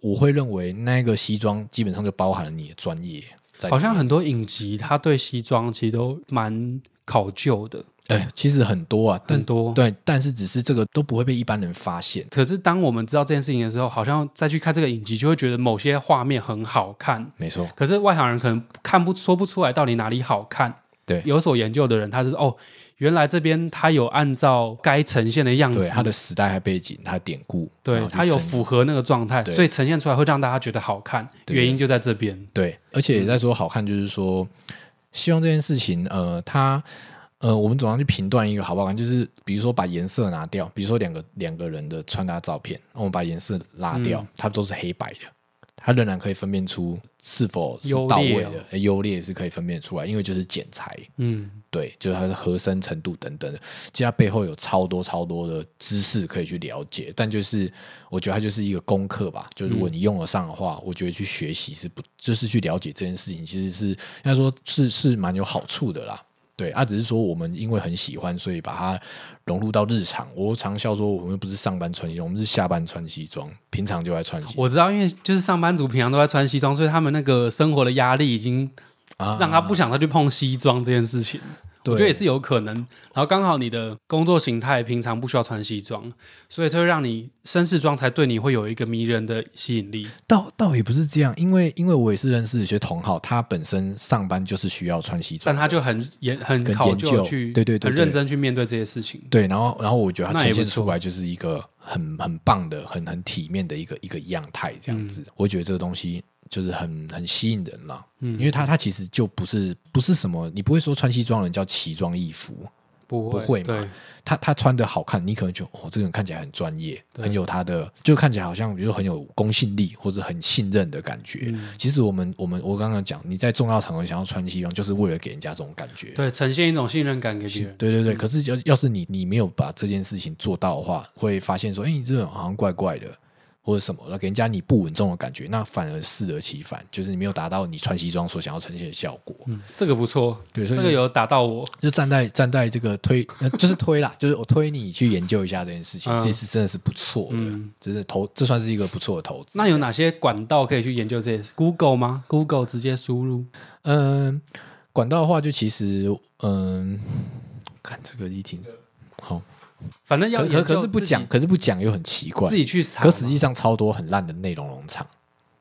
我会认为那个西装基本上就包含了你的专业在。
好像很多影集，他对西装其实都蛮考究的。
哎，其实很多啊，但
很多。
对，但是只是这个都不会被一般人发现。
可是当我们知道这件事情的时候，好像再去看这个影集，就会觉得某些画面很好看。
没错，
可是外行人可能看不说不出来到底哪里好看。
对，
有所研究的人，他是哦，原来这边他有按照该呈现的样子，
对他的时代和背景，他的典故，
对他有符合那个状态，所以呈现出来会让大家觉得好看。原因就在这边。
对，而且也在说好看，就是说，希望这件事情，呃，它，呃，我们总要去评断一个好不好看，就是比如说把颜色拿掉，比如说两个两个人的穿搭照片，我们把颜色拉掉，
嗯。
它都是黑白的，它仍然可以分辨出是否是到位的，呃优劣是可以分辨出来，因为就是剪裁，
嗯，
对，就是它的合身程度等等的，其实它背后有超多超多的知识可以去了解，但就是我觉得它就是一个功课吧，就如果你用得上的话，我觉得去学习是不，就是去了解这件事情，其实是应该说是是蛮有好处的啦。对啊，只是说我们因为很喜欢，所以把它融入到日常。我常笑说，我们不是上班穿西装，我们是下班穿西装，平常就在穿西装。
我知道，因为就是上班族平常都在穿西装，所以他们那个生活的压力已经
啊
让他不想再去碰西装这件事情。我觉得也是有可能。然后刚好你的工作形态平常不需要穿西装，所以这会让你绅士装才对你会有一个迷人的吸引力。
倒倒也不是这样，因为因为我也是认识一些同好，他本身上班就是需要穿西装，
但他就很研很
跟
考
研究
究去，
对对对
认真去面对这些事情。
对，然后然后我觉得他呈现出来就是一个很很棒的、很很体面的一个一个样态，这样
嗯
子，我觉得这个东西就是很很吸引人啦。嗯，因为他他其实就不是不是什么，你不会说穿西装的人叫奇装异服，
不
不会嘛
对，
他他穿的好看，你可能就哦，这个人看起来很专业，很有他的，就看起来好像比如说很有公信力或者很信任的感觉。
嗯
其实我们我们我刚刚讲，你在重要场合想要穿西装，就是为了给人家这种感觉。
对，呈现一种信任感给别人。
对对对，可是要要是你你没有把这件事情做到的话，会发现说，哎，你这人好像怪怪的，或者什么，那给人家你不稳重的感觉，那反而适得其反，就是你没有达到你穿西装所想要呈现的效果。
嗯，这个不错，
对，
这个有打到我。
就站在站在这个推，呃就是推啦，就是我推你去研究一下这件事情，
嗯
其实真的是不错的，
嗯
这是投，这算是一个不错的投资。
那有哪些管道可以去研究这些？Google 吗？Google 直接输入。
嗯，管道的话，就其实嗯，看这个一听好，
反正要
可可是不讲，可是不讲又很奇怪
自，己去查。
可实际上超多很烂的内容农场，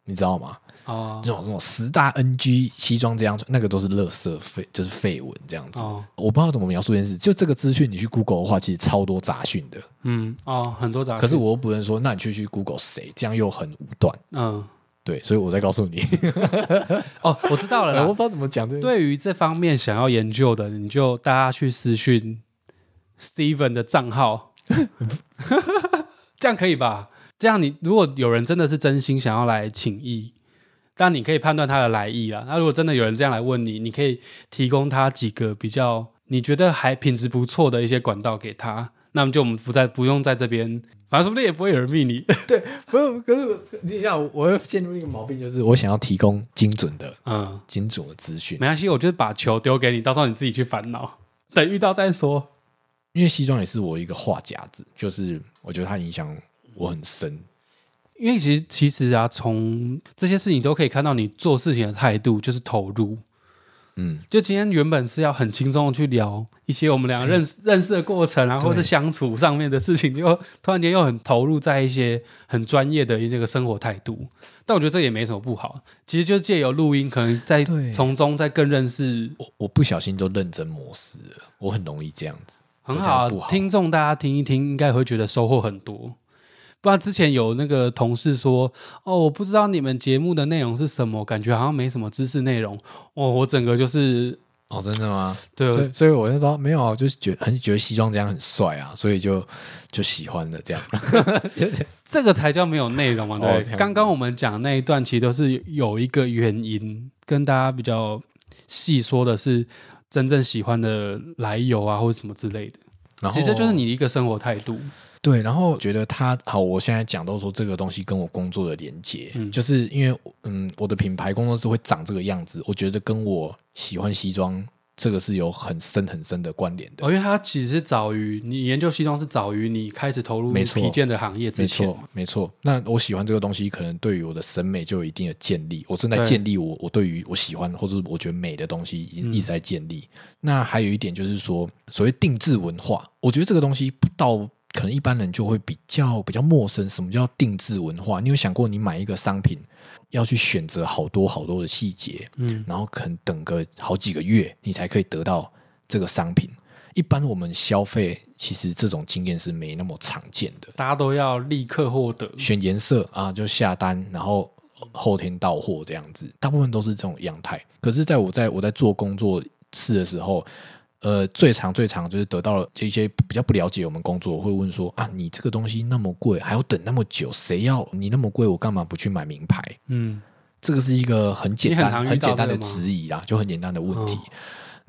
你知道吗？
哦
这种这种十大 NG 西装这样穿，那个都是垃圾废，就是废文这样子。
哦
我不知道怎么描述这件事，就这个资讯你去 Google 的话，其实超多杂讯的。
嗯哦，很多杂讯。
可是我又不能说，那你去去 Google 谁，这样又很武断。
嗯
对，所以我再告诉你，
哦，我知道了啦。
我不知道怎么讲这个。
对于这方面想要研究的，你就大家去私讯 Steven 的账号，这样可以吧？这样你如果有人真的是真心想要来请益，但你可以判断他的来意啊。那如果真的有人这样来问你，你可以提供他几个比较你觉得还品质不错的一些管道给他。那么就我们不在不用在这边，反正说不定也不会有人密你。
对不是，可是你想，我会陷入一个毛病，就是我想要提供精准的、
嗯，
精准的资讯，
没关系，我就是把球丢给你，到时候你自己去烦恼，等遇到再说。
因为西装也是我一个话匣子，就是我觉得它影响我很深。
因为其实其实啊，从这些事情都可以看到你做事情的态度就是投入。
嗯，
就今天原本是要很轻松的去聊一些我们两个认识、认识的过程啊，
对
或是相处上面的事情，又突然间又很投入在一些很专业的这个生活态度。但我觉得这也没什么不好，其实就借由录音，可能在从中再更认识，
我我不小心就认真模式了，我很容易这样子。
很好听众大家听一听，应该会觉得收获很多。不然之前有那个同事说：“哦，我不知道你们节目的内容是什么，感觉好像没什么知识内容。”哦，我整个就是
哦，真的吗？
对
所以所以我就说没有啊，就是觉得很觉得西装这样很帅啊，所以就就喜欢的这样。
这个才叫没有内容嘛。对，刚刚我们讲那一段其实都是有一个原因，跟大家比较细说的是真正喜欢的来由啊，或者什么之类的。
然后
其实这就是你一个生活态度。
对，然后觉得他好，我现在讲到说这个东西跟我工作的连接，
嗯
就是因为嗯，我的品牌工作室会长这个样子，我觉得跟我喜欢西装这个是有很深很深的关联的。
哦，因为它其实是早于你研究西装是早于你开始投入
没错
皮件的行业之
没
前
错，没错。那我喜欢这个东西，可能对于我的审美就有一定的建立。我正在建立我我对于我喜欢或者我觉得美的东西，已经
嗯
一直在建立。那还有一点就是说，所谓定制文化，我觉得这个东西不到可能一般人就会比较比较陌生。什么叫定制文化？你有想过，你买一个商品要去选择好多好多的细节，
嗯，
然后可能等个好几个月，你才可以得到这个商品。一般我们消费，其实这种经验是没那么常见的。
大家都要立刻获得。
选颜色啊，就下单，然后后天到货这样子，大部分都是这种样态。可是，在我在我在做工作室的时候，呃，最常最常就是得到了这些比较不了解我们工作，会问说啊，你这个东西那么贵，还要等那么久，谁要你那么贵，我干嘛不去买名牌？
嗯，
这个是一个很简单、
很
简单的质疑啊，就很简单的问题。
嗯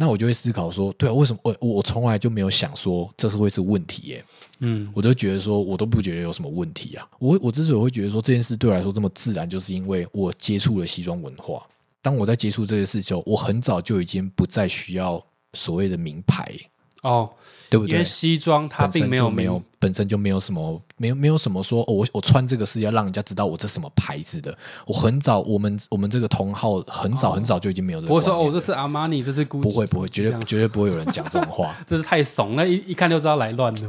那我就会思考说，对啊，为什么我我我从来就没有想说这是会是问题耶？
嗯，
我就觉得说，我都不觉得有什么问题啊。我我之所以会觉得说这件事对我来说这么自然，就是因为我接触了西装文化。当我在接触这些事情后，我很早就已经不再需要所谓的名牌，
哦，
对不对
因为？西装它并没有
没有，本身就没有什么，没有没有什么说，哦、我我穿这个是要让人家知道我这什么牌子的。我很早，我们我们这个同号很早很早就已经没有这个
不会说哦，这是阿玛尼，这是 GUCCI，
不会不会，绝对绝对不会有人讲这种话。
这是太怂，了一一看就知道来乱的。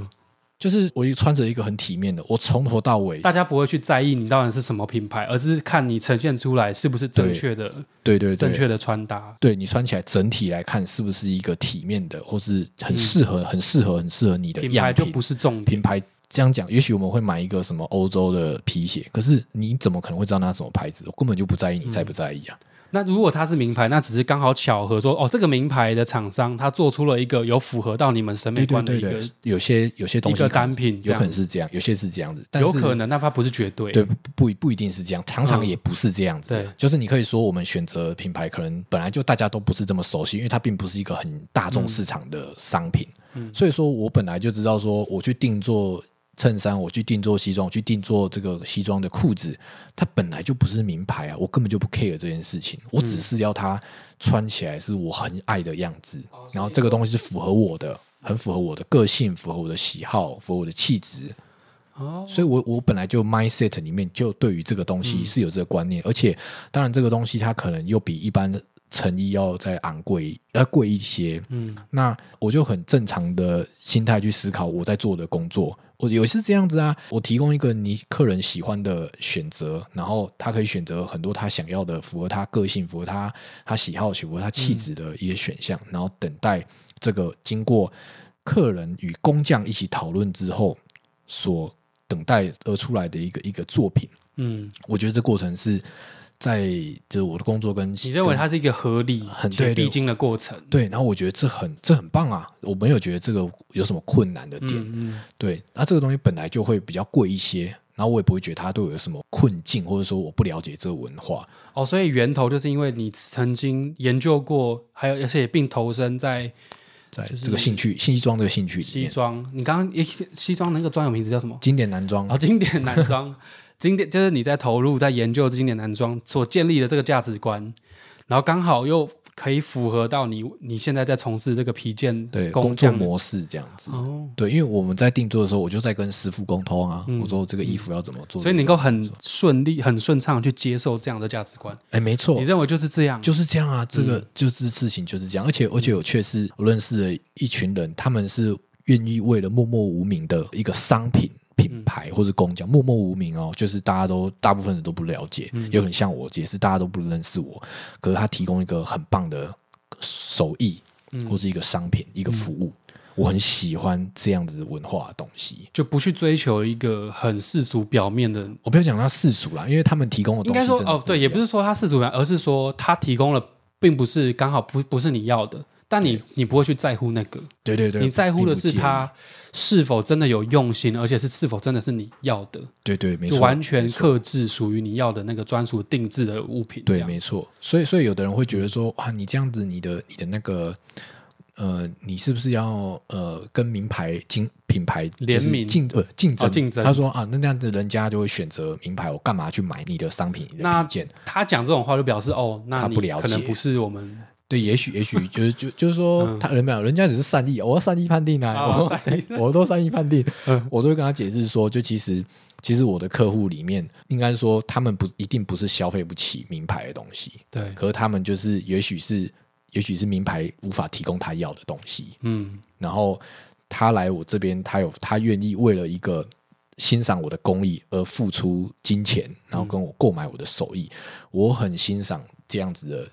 就是我一穿着一个很体面的，我从头到尾，
大家不会去在意你到底是什么品牌，而是看你呈现出来是不是正确的、
对对对，
正确的穿搭。
对你穿起来整体来看是不是一个体面的，或是很适合、很适合、很适合你的
嗯品
品？
牌就不是重点。
品牌这样讲，也许我们会买一个什么欧洲的皮鞋，可是你怎么可能会知道那什么牌子？我根本就不在意你在不在意啊！
那如果它是名牌，那只是刚好巧合说，哦，这个名牌的厂商他做出了一个有符合到你们审美观的一个，
对对，有些有些东西
一个单品
有可能是这样，有些是这样子，但是
有可能，那它不是绝对。
对，不不不一定是这样，常常
嗯
也不是这样子的。
对
就是你可以说，我们选择品牌可能本来就大家都不是这么熟悉，因为它并不是一个很大众市场的商品。
嗯
所以说我本来就知道，说我去定做衬衫，我去定做西装，我去定做这个西装的裤子，它本来就不是名牌啊，我根本就不 care 这件事情，我只是要它穿起来是我很爱的样子，然后这个东西是符合我的。很符合我的个性，符合我的喜好，符合我的气质，
哦，
所以我我本来就 mindset 里面就对于这个东
嗯。
西是有这个观念，而且当然这个东西它可能又比一般的成衣要再昂贵，要贵一些。
嗯，
那我就很正常的心态去思考我在做的工作。我也是这样子啊，我提供一个你客人喜欢的选择，然后他可以选择很多他想要的，符合他个性、符合他他喜好、符合他气质的一些选项，然后等待这个经过客人与工匠一起讨论之后所等待而出来的一个一个作品。
嗯，
我觉得这过程是在就是我的工作跟
你认为它是一个合理
很对对
且必经的过程？
对，然后我觉得这很这很棒啊，我没有觉得这个有什么困难的点。
嗯嗯，
对，那这个东西本来就会比较贵一些，然后我也不会觉得它对我有什么困境，或者说我不了解这个文化。
哦，所以源头就是因为你曾经研究过，还有而且并投身在
在
就是
这个兴趣西装这个兴趣里面，
西装。你刚刚诶，西装那个专有名字叫什么？
经典男装
哦，经典男装，经典就是你在投入在研究经典男装所建立的这个价值观，然后刚好又可以符合到你你现在在从事这个皮件
对
工
作模式这样子。
哦，
对，因为我们在定做的时候，我就在跟师傅沟通啊，我说这个衣服要怎么做，
嗯所以你能够很顺利、很顺畅去接受这样的价值观。
哎，没错
你，认为就是这样？
就是这样啊，这
嗯
个就是事情就是这样，而且而且我确实我认识了一群人，他们是愿意为了默默无名的一个商品。品牌或是工匠默默无名哦，就是大家都大部分人都不了解，
嗯。
有很像我，也是大家都不认识我，可是他提供一个很棒的手艺
嗯。
或是一个商品、一个服务，我很喜欢这样子文化的东西。
就不去追求一个很世俗表面的，
我不要讲他世俗啦，因为他们提供的
应
东西应
该说哦，对，也不是说他世俗表面，而是说他提供了，并不是刚好不不是你要的，但你你不会去在乎那个，
对对对，
你在乎的是他是否真的有用心，而且是是否真的是你要的，
对对没错，
就完全克制属于你要的那个专属定制的物品。
对，没错。所以，所以有的人会觉得说，哇，你这样子，你的你的那个，呃，你是不是要呃跟名牌经品牌
联名
竞呃竞争？
哦竞争
他说啊，那这样子人家就会选择名牌，我干嘛去买你的商品、你的
那
件？
他讲这种话就表示哦，那你可能不是我们
对，也许也许 就是就就是说，
嗯。
他人没有，人家只是善意，我要善意判定啊，我
哦善意
我都善意判定，
嗯。
我都会跟他解释说，就其实其实我的客户里面，应该说他们不一定不是消费不起名牌的东西，
对，
可是他们就是也许是也许是名牌无法提供他要的东西，
嗯。
然后他来我这边，他有他愿意为了一个欣赏我的工艺而付出金钱，然后跟我购买我的手艺，我很欣赏这样子的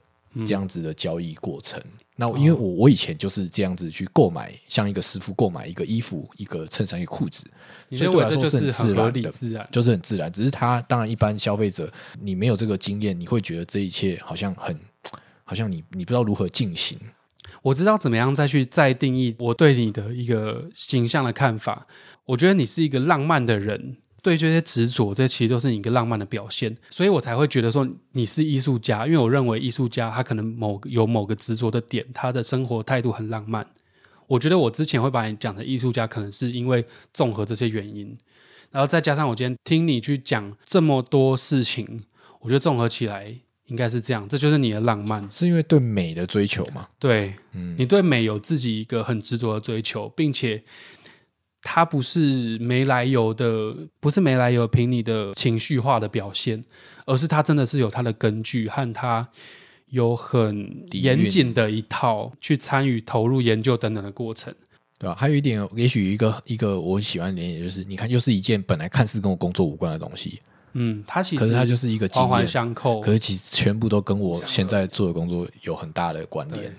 这样子的交易过程。那我因为我我以前就是这样子去购买，像一个师傅购买一个衣服、一个衬衫、一个裤子，所以我来说是
是很合理
很自然的
自然？
就是很自然。只是他当然一般消费者，你没有这个经验，你会觉得这一切好像很。好像你你不知道如何进行，
我知道怎么样再去再定义我对你的一个形象的看法。我觉得你是一个浪漫的人，对这些执着，这其实都是你一个浪漫的表现，所以我才会觉得说你是艺术家，因为我认为艺术家他可能某有某个执着的点，他的生活态度很浪漫。我觉得我之前会把你讲成艺术家，可能是因为综合这些原因，然后再加上我今天听你去讲这么多事情，我觉得综合起来应该是这样，这就是你的浪漫。
是因为对美的追求吗？
对，
嗯
你对美有自己一个很执着的追求，并且它不是没来由的，不是没来由凭你的情绪化的表现，而是它真的是有它的根据和它有很严谨的一套去参与、投入研究等等的过程。
对吧、还有一点，也许一个一个我喜欢的点，也就是你看，又是一件本来看似跟我工作无关的东西，
嗯，它其实
可是它就是一个
环环，相扣
可。是其实全部都跟我现在做的工作有很大的关联。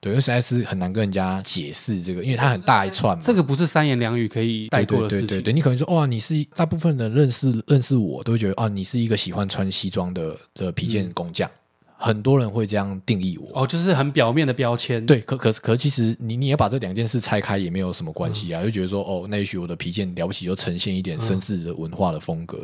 对，因为实在是很难跟人家解释这个，因为它很大一串嘛。
这个不是三言两语可以带
对
过的事情。
对对对对，你可能说哇，你是大部分人认识认识我都会觉得啊，你是一个喜欢穿西装的的皮件工匠，很多人会这样定义我。
哦，就是很表面的标签。
对，可可是可是其实你你也把这两件事拆开也没有什么关系啊，就觉得说哦，那也许我的皮件了不起，就呈现一点绅士的文化的风格，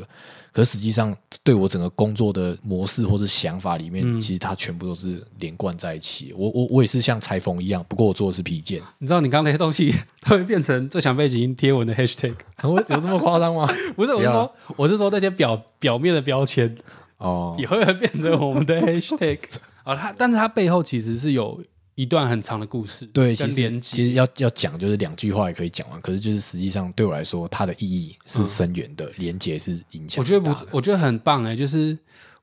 可实际上对我整个工作的模式或是想法里面，其实它全部都是连贯在一起。我我我也是像裁缝一样，不过我做的是皮件，
你知道你刚刚那些东西 都会变成最强背景音贴文的 hashtag。
我有这么夸张吗？
不是，我是说，我是说那些表表面的标签
哦，
也会变成我们的 hashtag 啊。它，但是它背后其实是有一段很长的故事，
对，其实。其实要要讲就是两句话也可以讲完，可是就是实际上对我来说，它的意义是深远的，连接是影响。
我觉得不，我觉得很棒哎，就是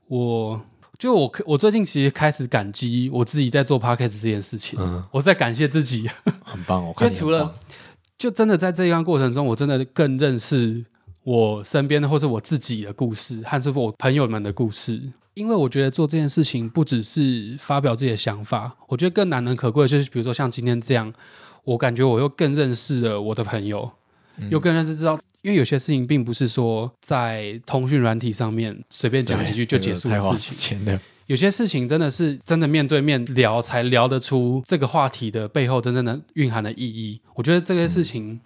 我。就我，我最近其实开始感激我自己在做 podcast 这件事情，
嗯
我在感谢自己。
很棒，我
因
看你很
为除了就真的在这一段过程中，我真的更认识我身边的或者我自己的故事，还是我朋友们的故事。因为我觉得做这件事情不只是发表自己的想法，我觉得更难能可贵的就是，比如说像今天这样，我感觉我又更认识了我的朋友，又更认识知道，因为有些事情并不是说在通讯软体上面随便讲几句就结束的事情。有些事情真的是真的面对面聊，才聊得出这个话题的背后真正的蕴含的意义。我觉得这个事情、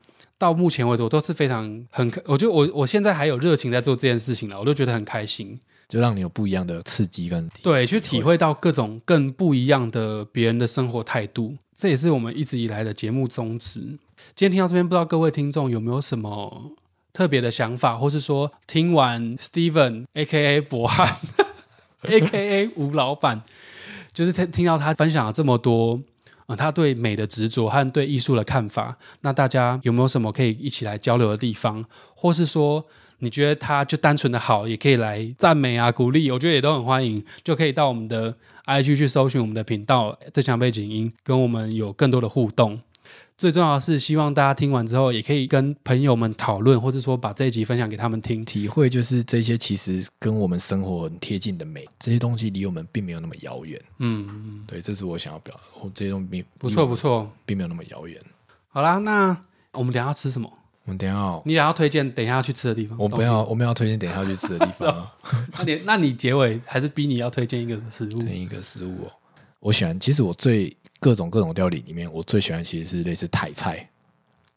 到目前为止，我都是非常很，我觉得我我现在还有热情在做这件事情了，我都觉得很开心。
就让你有不一样的刺激跟体
对，去体会到各种更不一样的别人的生活态度，这也是我们一直以来的节目宗旨。今天听到这边，不知道各位听众有没有什么特别的想法，或是说听完 Steven A K A 博汉 A K A 吴老板，就是听听到他分享了这么多。啊，他对美的执着和对艺术的看法，那大家有没有什么可以一起来交流的地方，或是说你觉得他就单纯的好，也可以来赞美啊、鼓励，我觉得也都很欢迎，就可以到我们的 IG 去搜寻我们的频道“最强背景音”，跟我们有更多的互动。最重要的是，希望大家听完之后，也可以跟朋友们讨论，或者说把这一集分享给他们听。
体会，就是这些其实跟我们生活很贴近的美，这些东西离我们并没有那么遥远。
嗯，
对，这是我想要表达，我这些东西
不错不，错。
并没有那么遥远。
好啦，那我们等一下要吃什么？
我们等一下哦，
你也要推荐等一下要去吃的地方？
我不要我们要推荐等一下要去吃的地方哦，
那你那你结尾还是逼你要推荐一个食物？
推一个食物哦。我喜欢，其实我最各种各种料理里面，我最喜欢其实是类似台菜，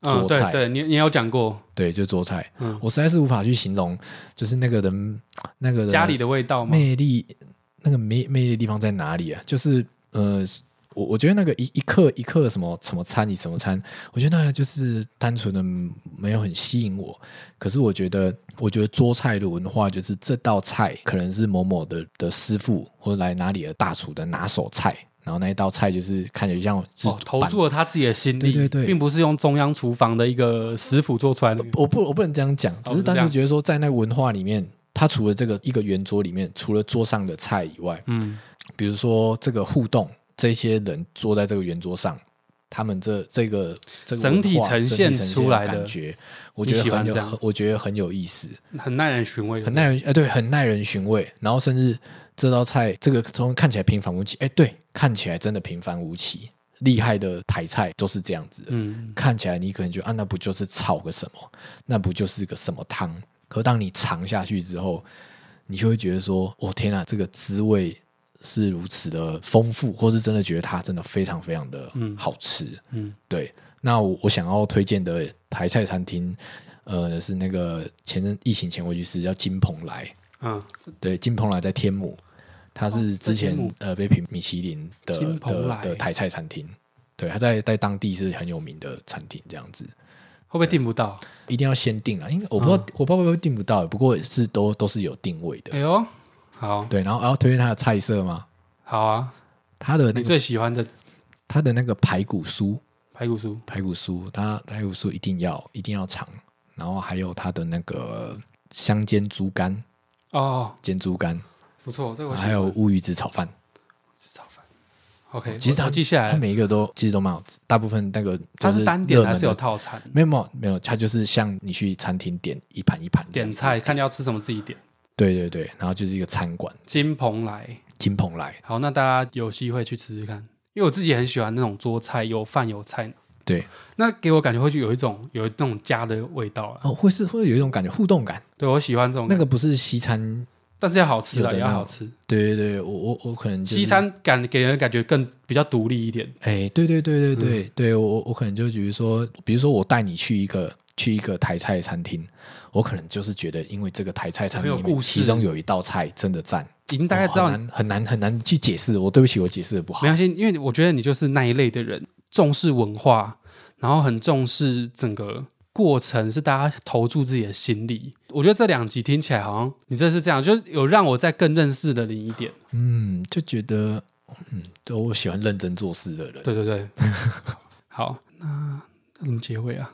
菜
对对，你你有讲过
对，就做菜。
嗯
我实在是无法去形容，就是那个人那个人
家里的味道吗？
魅力，那个魅魅力的地方在哪里啊？就是呃，我我觉得那个一一克一克什么什么餐，你什么餐，我觉得那个就是单纯的没有很吸引我。可是我觉得，我觉得桌菜的文化就是这道菜可能是某某的的师傅或者来哪里的大厨的拿手菜。然后那一道菜就是看起来像是
哦，投注了他自己的心力，
对对对
并不是用中央厨房的一个食谱做出来的。
我不我不能这样讲，只是单纯觉得说，在那个文化里面，他除了这个一个圆桌里面，除了桌上的菜以外，
嗯，
比如说这个互动，这些人坐在这个圆桌上，他们这这个这个
整体呈现出来的
感觉，我
你
觉得很有我觉得很有意思，
很耐人寻味，
很耐人，呃，对，很耐人寻味。然后甚至这道菜，这个从看起来平凡无奇，哎，对，看起来真的平凡无奇。厉害的台菜都是这样子，
嗯，
看起来你可能觉得啊，那不就是炒个什么，那不就是个什么汤？可当你尝下去之后，你就会觉得说，我、天啊，这个滋味是如此的丰富，或是真的觉得它真的非常非常的好吃。
嗯，
对。那我我想要推荐的台菜餐厅，呃，是那个前阵疫情前我去吃叫金蓬莱，
嗯，
对，金蓬莱在天母，它是之前、呃被评米其林的的的台菜餐厅，对，它在在当地是很有名的餐厅，这样子。
会不会订不到？
一定要先定啊，因为我不知道、我不知道会不会订不到，不过是都都是有定位的，
哎呦，好，
对，然后然后推荐它的菜色吗？
好啊，你
它的那个
最喜欢的
它的那个排骨酥，
排骨酥，
排骨酥，它排骨酥一定要一定要尝，然后还有它的那个香煎猪肝，
哦，
煎猪肝，
不错，这个我
还有乌鱼子炒饭。
吃炒饭。OK，
其实它
记下来。
它，每一个都其实都蛮好吃，大部分那个
它
是
单点还是有套餐？
没有没有没有，它就是像你去餐厅点一盘一盘
点菜，看你要吃什么自己点。
对对对，然后就是一个餐馆。
金蓬莱，
金蓬莱，
好，那大家有机会去吃吃看，因为我自己很喜欢那种桌菜，有饭有菜，
对。
那给我感觉会就有一种有那种家的味道啊。
哦，会是会有一种感觉互动感，
对我喜欢这种
那个不是西餐，
但是要好吃啊，
有的那种
也要好吃。
对对对，我我我可能、就是、
西，餐感给人的感觉更比较独立一点。
哎，对对对对对、
嗯
对，我我可能就比如说，比如说我带你去一个去一个台菜餐厅，我可能就是觉得，因为这个台菜餐厅其中有一道菜真的赞，
已经大概知道
哦很难很难很难去解释，我对不起，我解释的不好
没。关系，因为我觉得你就是那一类的人，重视文化，然后很重视整个过程，是大家投注自己的心力。我觉得这两集听起来好像你这是这样，就是有让我再更认识的你一点。
嗯，就觉得，嗯，都我喜欢认真做事的人。
对对对，好，那那怎么结尾啊？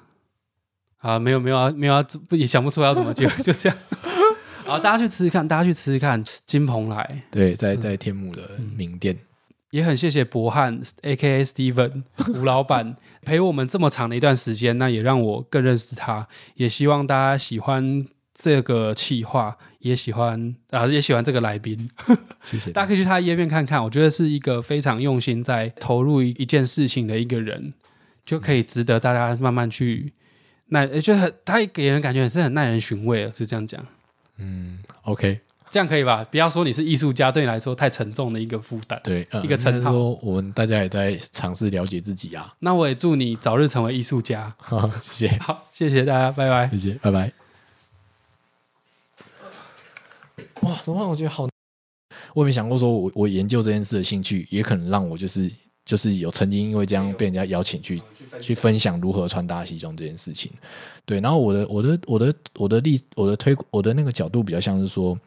啊，没有没有啊，没有啊，不也想不出来要怎么结尾，就这样。好，大家去吃吃看，大家去吃吃看金蓬莱。
对，在在天母的名店，
也很谢谢博汉 （A K A Steven） 吴老板陪我们这么长的一段时间，那也让我更认识他。也希望大家喜欢这个企划，也喜欢啊，也喜欢这个来宾。
谢谢
大家可以去他的页面看看，我觉得是一个非常用心在投入一一件事情的一个人，就可以值得大家慢慢去耐，呃就很他给人感觉也是很耐人寻味了，是这样讲。
嗯 OK，
这样可以吧？不要说你是艺术家，对你来说太沉重的一个负担。
对，呃
一个称号
我们大家也在尝试了解自己啊。
那我也祝你早日成为艺术家。
谢谢，
好，谢谢大家，拜拜。
谢谢，拜拜。哇，怎么办？我觉得好，我也没想过说我我研究这件事的兴趣，也可能让我就是就是有曾经因为这样被人家邀请去去分享如何穿搭西装这件事情。对，然后我的我的我的我的例我的推我的那个角度比较像是说，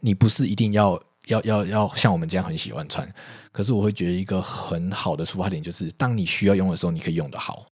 你不是一定要要要要像我们这样很喜欢穿，可是我会觉得一个很好的出发点就是，当你需要用的时候，你可以用的好。